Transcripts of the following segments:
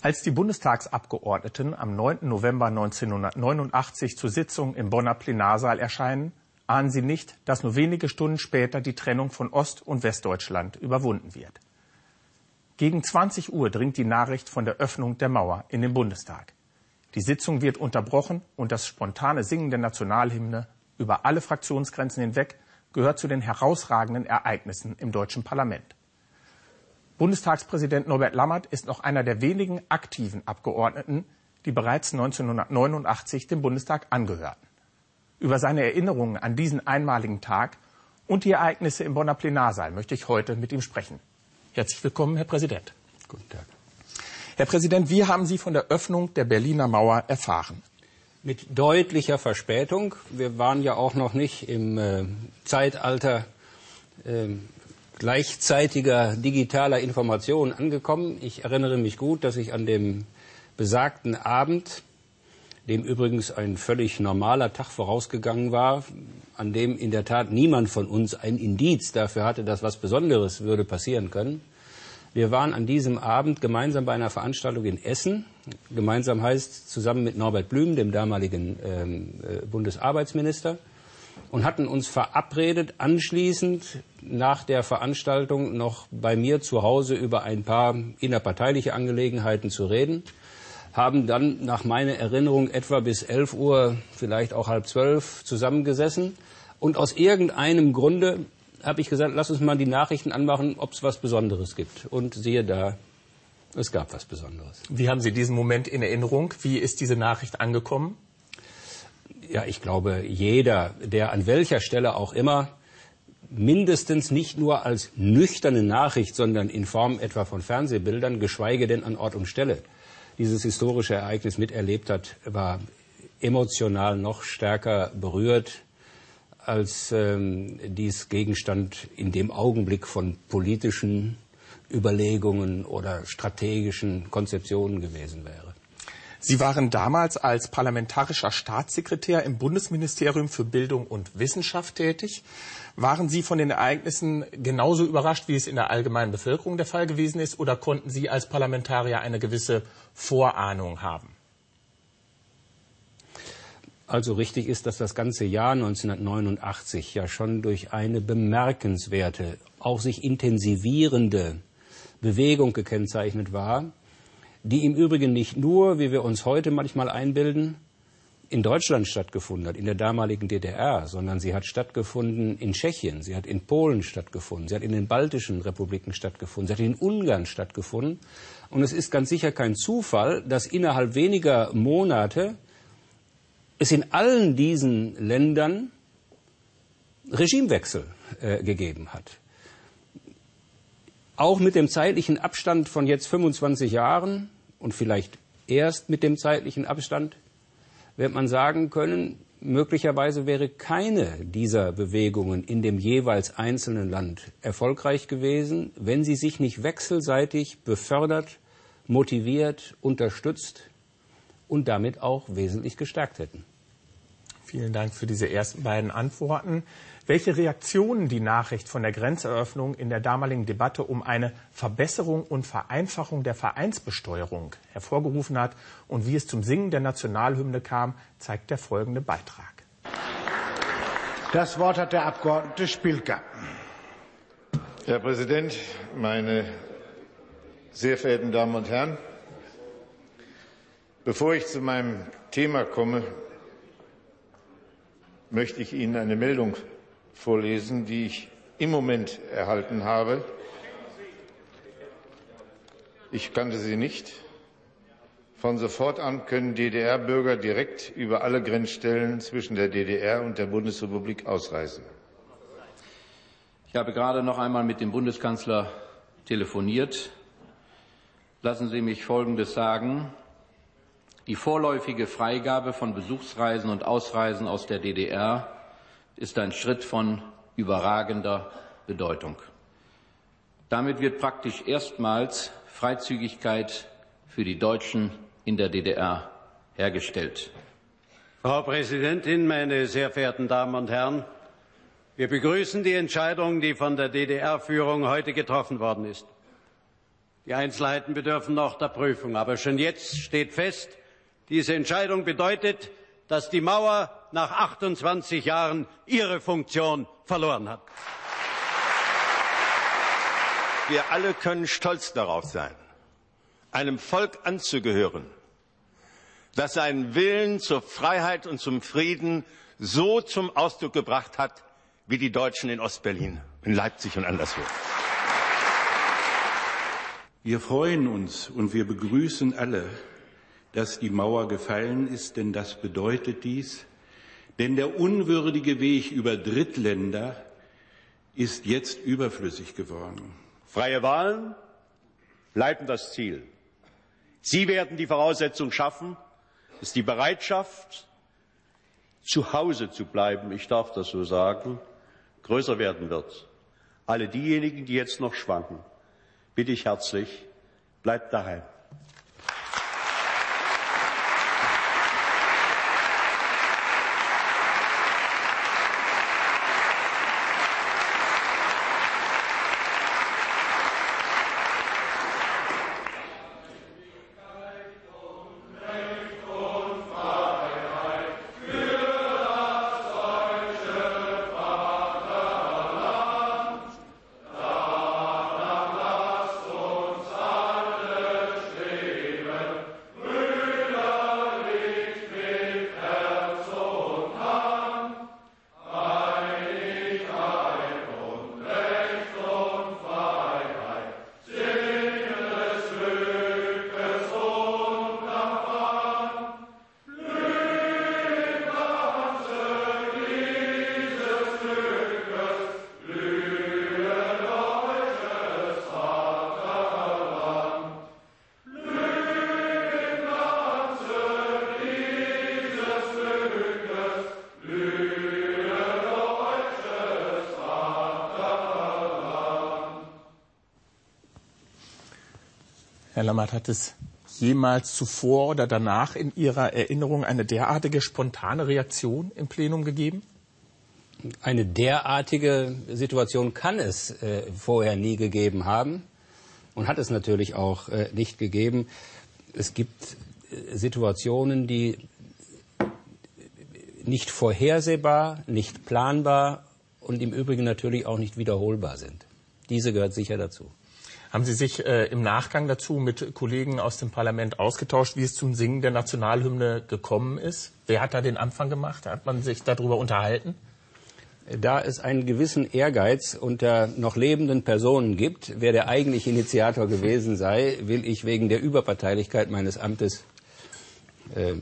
Als die Bundestagsabgeordneten am 9. November 1989 zur Sitzung im Bonner Plenarsaal erscheinen, ahnen sie nicht, dass nur wenige Stunden später die Trennung von Ost- und Westdeutschland überwunden wird. Gegen 20 Uhr dringt die Nachricht von der Öffnung der Mauer in den Bundestag. Die Sitzung wird unterbrochen und das spontane Singen der Nationalhymne über alle Fraktionsgrenzen hinweg gehört zu den herausragenden Ereignissen im deutschen Parlament. Bundestagspräsident Norbert Lammert ist noch einer der wenigen aktiven Abgeordneten, die bereits 1989 dem Bundestag angehörten. Über seine Erinnerungen an diesen einmaligen Tag und die Ereignisse im Bonner Plenarsaal möchte ich heute mit ihm sprechen. Herzlich willkommen, Herr Präsident. Guten Tag. Herr Präsident, wie haben Sie von der Öffnung der Berliner Mauer erfahren? Mit deutlicher Verspätung. Wir waren ja auch noch nicht im äh, Zeitalter äh, gleichzeitiger digitaler Informationen angekommen. Ich erinnere mich gut, dass ich an dem besagten Abend, dem übrigens ein völlig normaler Tag vorausgegangen war, an dem in der Tat niemand von uns ein Indiz dafür hatte, dass was Besonderes würde passieren können. Wir waren an diesem Abend gemeinsam bei einer Veranstaltung in Essen. Gemeinsam heißt zusammen mit Norbert Blüm, dem damaligen ähm, äh, Bundesarbeitsminister, und hatten uns verabredet, anschließend nach der Veranstaltung noch bei mir zu Hause über ein paar innerparteiliche Angelegenheiten zu reden, haben dann nach meiner Erinnerung etwa bis 11 Uhr, vielleicht auch halb zwölf zusammengesessen und aus irgendeinem Grunde habe ich gesagt, lass uns mal die Nachrichten anmachen, ob es was Besonderes gibt. Und siehe da, es gab was Besonderes. Wie haben Sie diesen Moment in Erinnerung? Wie ist diese Nachricht angekommen? Ja, ich glaube, jeder, der an welcher Stelle auch immer mindestens nicht nur als nüchterne Nachricht, sondern in Form etwa von Fernsehbildern, geschweige denn an Ort und Stelle, dieses historische Ereignis miterlebt hat, war emotional noch stärker berührt, als ähm, dies Gegenstand in dem Augenblick von politischen Überlegungen oder strategischen Konzeptionen gewesen wäre. Sie waren damals als parlamentarischer Staatssekretär im Bundesministerium für Bildung und Wissenschaft tätig. Waren Sie von den Ereignissen genauso überrascht, wie es in der allgemeinen Bevölkerung der Fall gewesen ist, oder konnten Sie als Parlamentarier eine gewisse Vorahnung haben? Also richtig ist, dass das ganze Jahr 1989 ja schon durch eine bemerkenswerte, auch sich intensivierende Bewegung gekennzeichnet war, die im Übrigen nicht nur, wie wir uns heute manchmal einbilden, in Deutschland stattgefunden hat, in der damaligen DDR, sondern sie hat stattgefunden in Tschechien, sie hat in Polen stattgefunden, sie hat in den baltischen Republiken stattgefunden, sie hat in Ungarn stattgefunden. Und es ist ganz sicher kein Zufall, dass innerhalb weniger Monate es in allen diesen Ländern Regimewechsel äh, gegeben hat. Auch mit dem zeitlichen Abstand von jetzt 25 Jahren und vielleicht erst mit dem zeitlichen Abstand wird man sagen können, möglicherweise wäre keine dieser Bewegungen in dem jeweils einzelnen Land erfolgreich gewesen, wenn sie sich nicht wechselseitig befördert, motiviert, unterstützt und damit auch wesentlich gestärkt hätten. Vielen Dank für diese ersten beiden Antworten. Welche Reaktionen die Nachricht von der Grenzeröffnung in der damaligen Debatte um eine Verbesserung und Vereinfachung der Vereinsbesteuerung hervorgerufen hat und wie es zum Singen der Nationalhymne kam, zeigt der folgende Beitrag. Das Wort hat der Abgeordnete Spilker. Herr Präsident, meine sehr verehrten Damen und Herren! Bevor ich zu meinem Thema komme, möchte ich Ihnen eine Meldung vorlesen, die ich im Moment erhalten habe. Ich kannte sie nicht. Von sofort an können DDR-Bürger direkt über alle Grenzstellen zwischen der DDR und der Bundesrepublik ausreisen. Ich habe gerade noch einmal mit dem Bundeskanzler telefoniert. Lassen Sie mich Folgendes sagen. Die vorläufige Freigabe von Besuchsreisen und Ausreisen aus der DDR ist ein Schritt von überragender Bedeutung. Damit wird praktisch erstmals Freizügigkeit für die Deutschen in der DDR hergestellt. Frau Präsidentin, meine sehr verehrten Damen und Herren! Wir begrüßen die Entscheidung, die von der DDR-Führung heute getroffen worden ist. Die Einzelheiten bedürfen noch der Prüfung. Aber schon jetzt steht fest, diese Entscheidung bedeutet, dass die Mauer nach 28 Jahren ihre Funktion verloren hat. Wir alle können stolz darauf sein, einem Volk anzugehören, das seinen Willen zur Freiheit und zum Frieden so zum Ausdruck gebracht hat, wie die Deutschen in Ostberlin, in Leipzig und anderswo. Wir freuen uns und wir begrüßen alle, dass die Mauer gefallen ist, denn das bedeutet dies. Denn der unwürdige Weg über Drittländer ist jetzt überflüssig geworden. Freie Wahlen bleiben das Ziel. Sie werden die Voraussetzung schaffen, dass die Bereitschaft, zu Hause zu bleiben, ich darf das so sagen, größer werden wird. Alle diejenigen, die jetzt noch schwanken, bitte ich herzlich, bleibt daheim. Herr Lammert, hat es jemals zuvor oder danach in Ihrer Erinnerung eine derartige spontane Reaktion im Plenum gegeben? Eine derartige Situation kann es äh, vorher nie gegeben haben und hat es natürlich auch äh, nicht gegeben. Es gibt äh, Situationen, die nicht vorhersehbar, nicht planbar und im Übrigen natürlich auch nicht wiederholbar sind. Diese gehört sicher dazu. Haben Sie sich äh, im Nachgang dazu mit Kollegen aus dem Parlament ausgetauscht, wie es zum Singen der Nationalhymne gekommen ist? Wer hat da den Anfang gemacht? Hat man sich darüber unterhalten? Da es einen gewissen Ehrgeiz unter noch lebenden Personen gibt, wer der eigentliche Initiator gewesen sei, will ich wegen der Überparteilichkeit meines Amtes äh,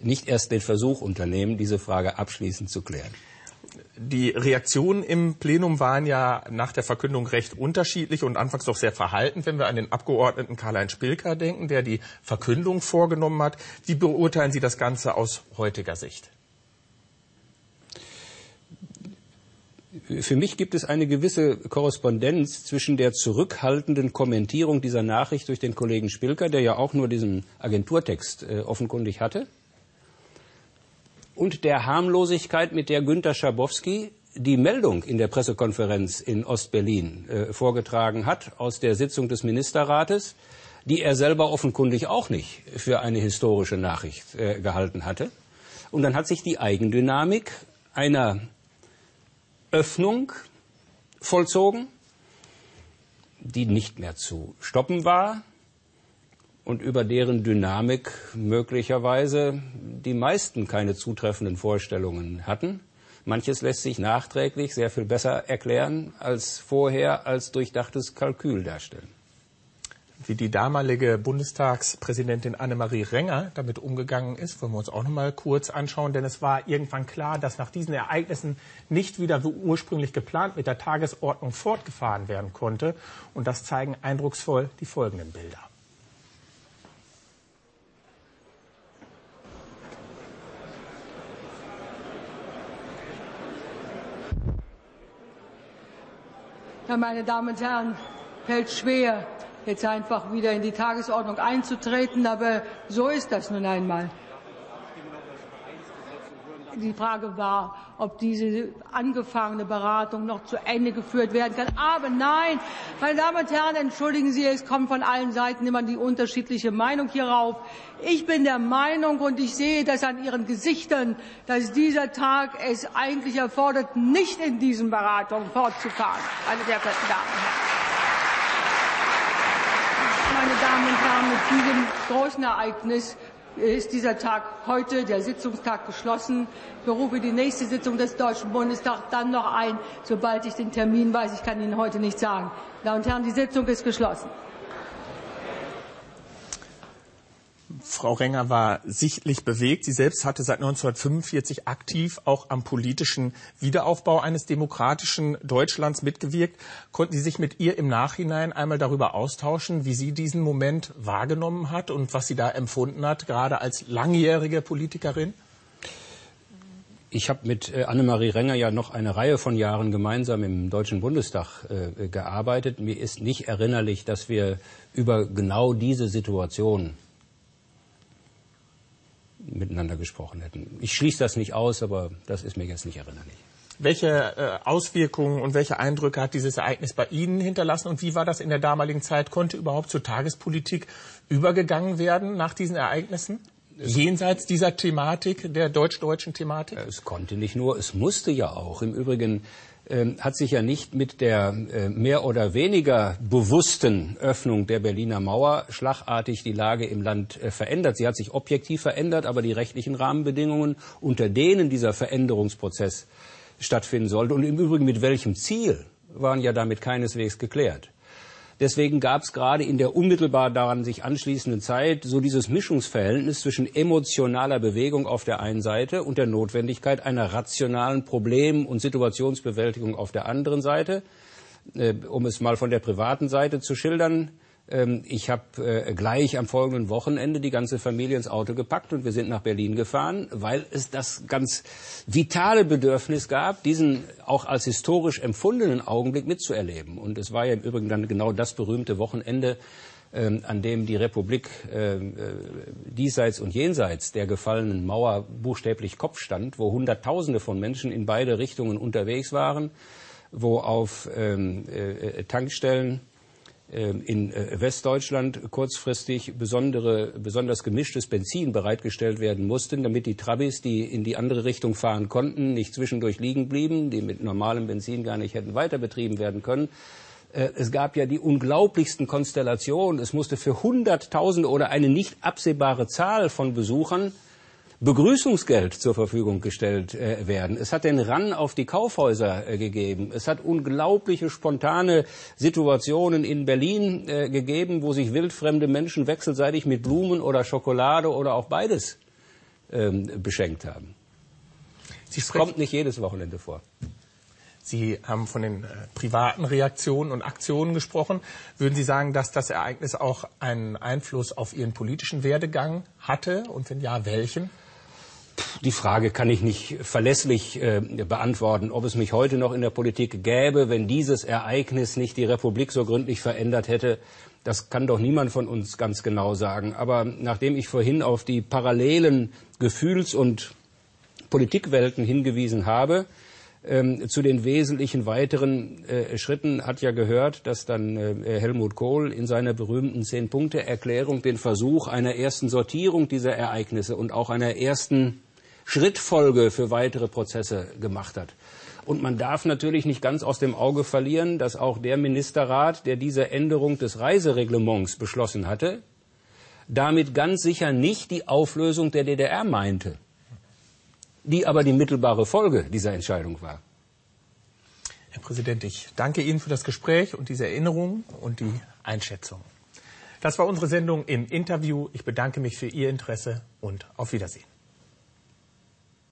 nicht erst den Versuch unternehmen, diese Frage abschließend zu klären. Die Reaktionen im Plenum waren ja nach der Verkündung recht unterschiedlich und anfangs doch sehr verhalten, wenn wir an den Abgeordneten Karl-Heinz Spilker denken, der die Verkündung vorgenommen hat. Wie beurteilen Sie das Ganze aus heutiger Sicht? Für mich gibt es eine gewisse Korrespondenz zwischen der zurückhaltenden Kommentierung dieser Nachricht durch den Kollegen Spilker, der ja auch nur diesen Agenturtext äh, offenkundig hatte, und der Harmlosigkeit, mit der Günter Schabowski die Meldung in der Pressekonferenz in Ostberlin äh, vorgetragen hat aus der Sitzung des Ministerrates, die er selber offenkundig auch nicht für eine historische Nachricht äh, gehalten hatte. Und dann hat sich die Eigendynamik einer Öffnung vollzogen, die nicht mehr zu stoppen war, und über deren Dynamik möglicherweise die meisten keine zutreffenden Vorstellungen hatten. Manches lässt sich nachträglich sehr viel besser erklären als vorher als durchdachtes Kalkül darstellen. Wie die damalige Bundestagspräsidentin Annemarie Renger damit umgegangen ist, wollen wir uns auch noch mal kurz anschauen, denn es war irgendwann klar, dass nach diesen Ereignissen nicht wieder wie ursprünglich geplant mit der Tagesordnung fortgefahren werden konnte. Und das zeigen eindrucksvoll die folgenden Bilder. Meine Damen und Herren, fällt schwer, jetzt einfach wieder in die Tagesordnung einzutreten, aber so ist das nun einmal. Die Frage war, ob diese angefangene Beratung noch zu Ende geführt werden kann. Aber nein, meine Damen und Herren, entschuldigen Sie, es kommt von allen Seiten immer die unterschiedliche Meinung hierauf. Ich bin der Meinung und ich sehe das an Ihren Gesichtern, dass dieser Tag es eigentlich erfordert, nicht in diesen Beratungen fortzufahren, meine sehr verehrten Damen und Herren meine Damen und Herren, mit diesem großen Ereignis ist dieser Tag heute, der Sitzungstag, geschlossen. Ich berufe die nächste Sitzung des Deutschen Bundestags dann noch ein, sobald ich den Termin weiß. Ich kann Ihnen heute nicht sagen. Meine Damen und Herren, die Sitzung ist geschlossen. Frau Renger war sichtlich bewegt. Sie selbst hatte seit 1945 aktiv auch am politischen Wiederaufbau eines demokratischen Deutschlands mitgewirkt. Konnten Sie sich mit ihr im Nachhinein einmal darüber austauschen, wie sie diesen Moment wahrgenommen hat und was sie da empfunden hat, gerade als langjährige Politikerin? Ich habe mit äh, Annemarie Renger ja noch eine Reihe von Jahren gemeinsam im Deutschen Bundestag äh, gearbeitet. Mir ist nicht erinnerlich, dass wir über genau diese Situation miteinander gesprochen hätten. Ich schließe das nicht aus, aber das ist mir jetzt nicht erinnerlich. Welche äh, Auswirkungen und welche Eindrücke hat dieses Ereignis bei Ihnen hinterlassen und wie war das in der damaligen Zeit? Konnte überhaupt zur Tagespolitik übergegangen werden nach diesen Ereignissen? Jenseits dieser Thematik, der deutsch-deutschen Thematik? Es konnte nicht nur, es musste ja auch. Im Übrigen ähm, hat sich ja nicht mit der äh, mehr oder weniger bewussten Öffnung der Berliner Mauer schlagartig die Lage im Land äh, verändert. Sie hat sich objektiv verändert, aber die rechtlichen Rahmenbedingungen, unter denen dieser Veränderungsprozess stattfinden sollte und im Übrigen mit welchem Ziel, waren ja damit keineswegs geklärt. Deswegen gab es gerade in der unmittelbar daran sich anschließenden Zeit so dieses Mischungsverhältnis zwischen emotionaler Bewegung auf der einen Seite und der Notwendigkeit einer rationalen Problem- und Situationsbewältigung auf der anderen Seite. Äh, um es mal von der privaten Seite zu schildern, ich habe äh, gleich am folgenden Wochenende die ganze Familie ins Auto gepackt und wir sind nach Berlin gefahren, weil es das ganz vitale Bedürfnis gab, diesen auch als historisch empfundenen Augenblick mitzuerleben. Und es war ja im Übrigen dann genau das berühmte Wochenende, ähm, an dem die Republik ähm, äh, diesseits und jenseits der gefallenen Mauer buchstäblich Kopf stand, wo Hunderttausende von Menschen in beide Richtungen unterwegs waren, wo auf äh, Tankstellen ähm, in äh, Westdeutschland kurzfristig besondere, besonders gemischtes Benzin bereitgestellt werden mussten, damit die Trabis, die in die andere Richtung fahren konnten, nicht zwischendurch liegen blieben, die mit normalem Benzin gar nicht hätten weiter betrieben werden können. Äh, es gab ja die unglaublichsten Konstellationen. Es musste für Hunderttausende oder eine nicht absehbare Zahl von Besuchern Begrüßungsgeld zur Verfügung gestellt äh, werden. Es hat den Ran auf die Kaufhäuser äh, gegeben. Es hat unglaubliche spontane Situationen in Berlin äh, gegeben, wo sich wildfremde Menschen wechselseitig mit Blumen oder Schokolade oder auch beides ähm, beschenkt haben. Es kommt nicht jedes Wochenende vor. Sie haben von den äh, privaten Reaktionen und Aktionen gesprochen. Würden Sie sagen, dass das Ereignis auch einen Einfluss auf Ihren politischen Werdegang hatte? Und wenn ja, welchen? Die Frage kann ich nicht verlässlich äh, beantworten, ob es mich heute noch in der Politik gäbe, wenn dieses Ereignis nicht die Republik so gründlich verändert hätte. Das kann doch niemand von uns ganz genau sagen. Aber nachdem ich vorhin auf die parallelen Gefühls- und Politikwelten hingewiesen habe, ähm, zu den wesentlichen weiteren äh, Schritten hat ja gehört, dass dann äh, Helmut Kohl in seiner berühmten Zehn-Punkte-Erklärung den Versuch einer ersten Sortierung dieser Ereignisse und auch einer ersten Schrittfolge für weitere Prozesse gemacht hat. Und man darf natürlich nicht ganz aus dem Auge verlieren, dass auch der Ministerrat, der diese Änderung des Reisereglements beschlossen hatte, damit ganz sicher nicht die Auflösung der DDR meinte, die aber die mittelbare Folge dieser Entscheidung war. Herr Präsident, ich danke Ihnen für das Gespräch und diese Erinnerung und die Einschätzung. Das war unsere Sendung im Interview. Ich bedanke mich für Ihr Interesse und auf Wiedersehen.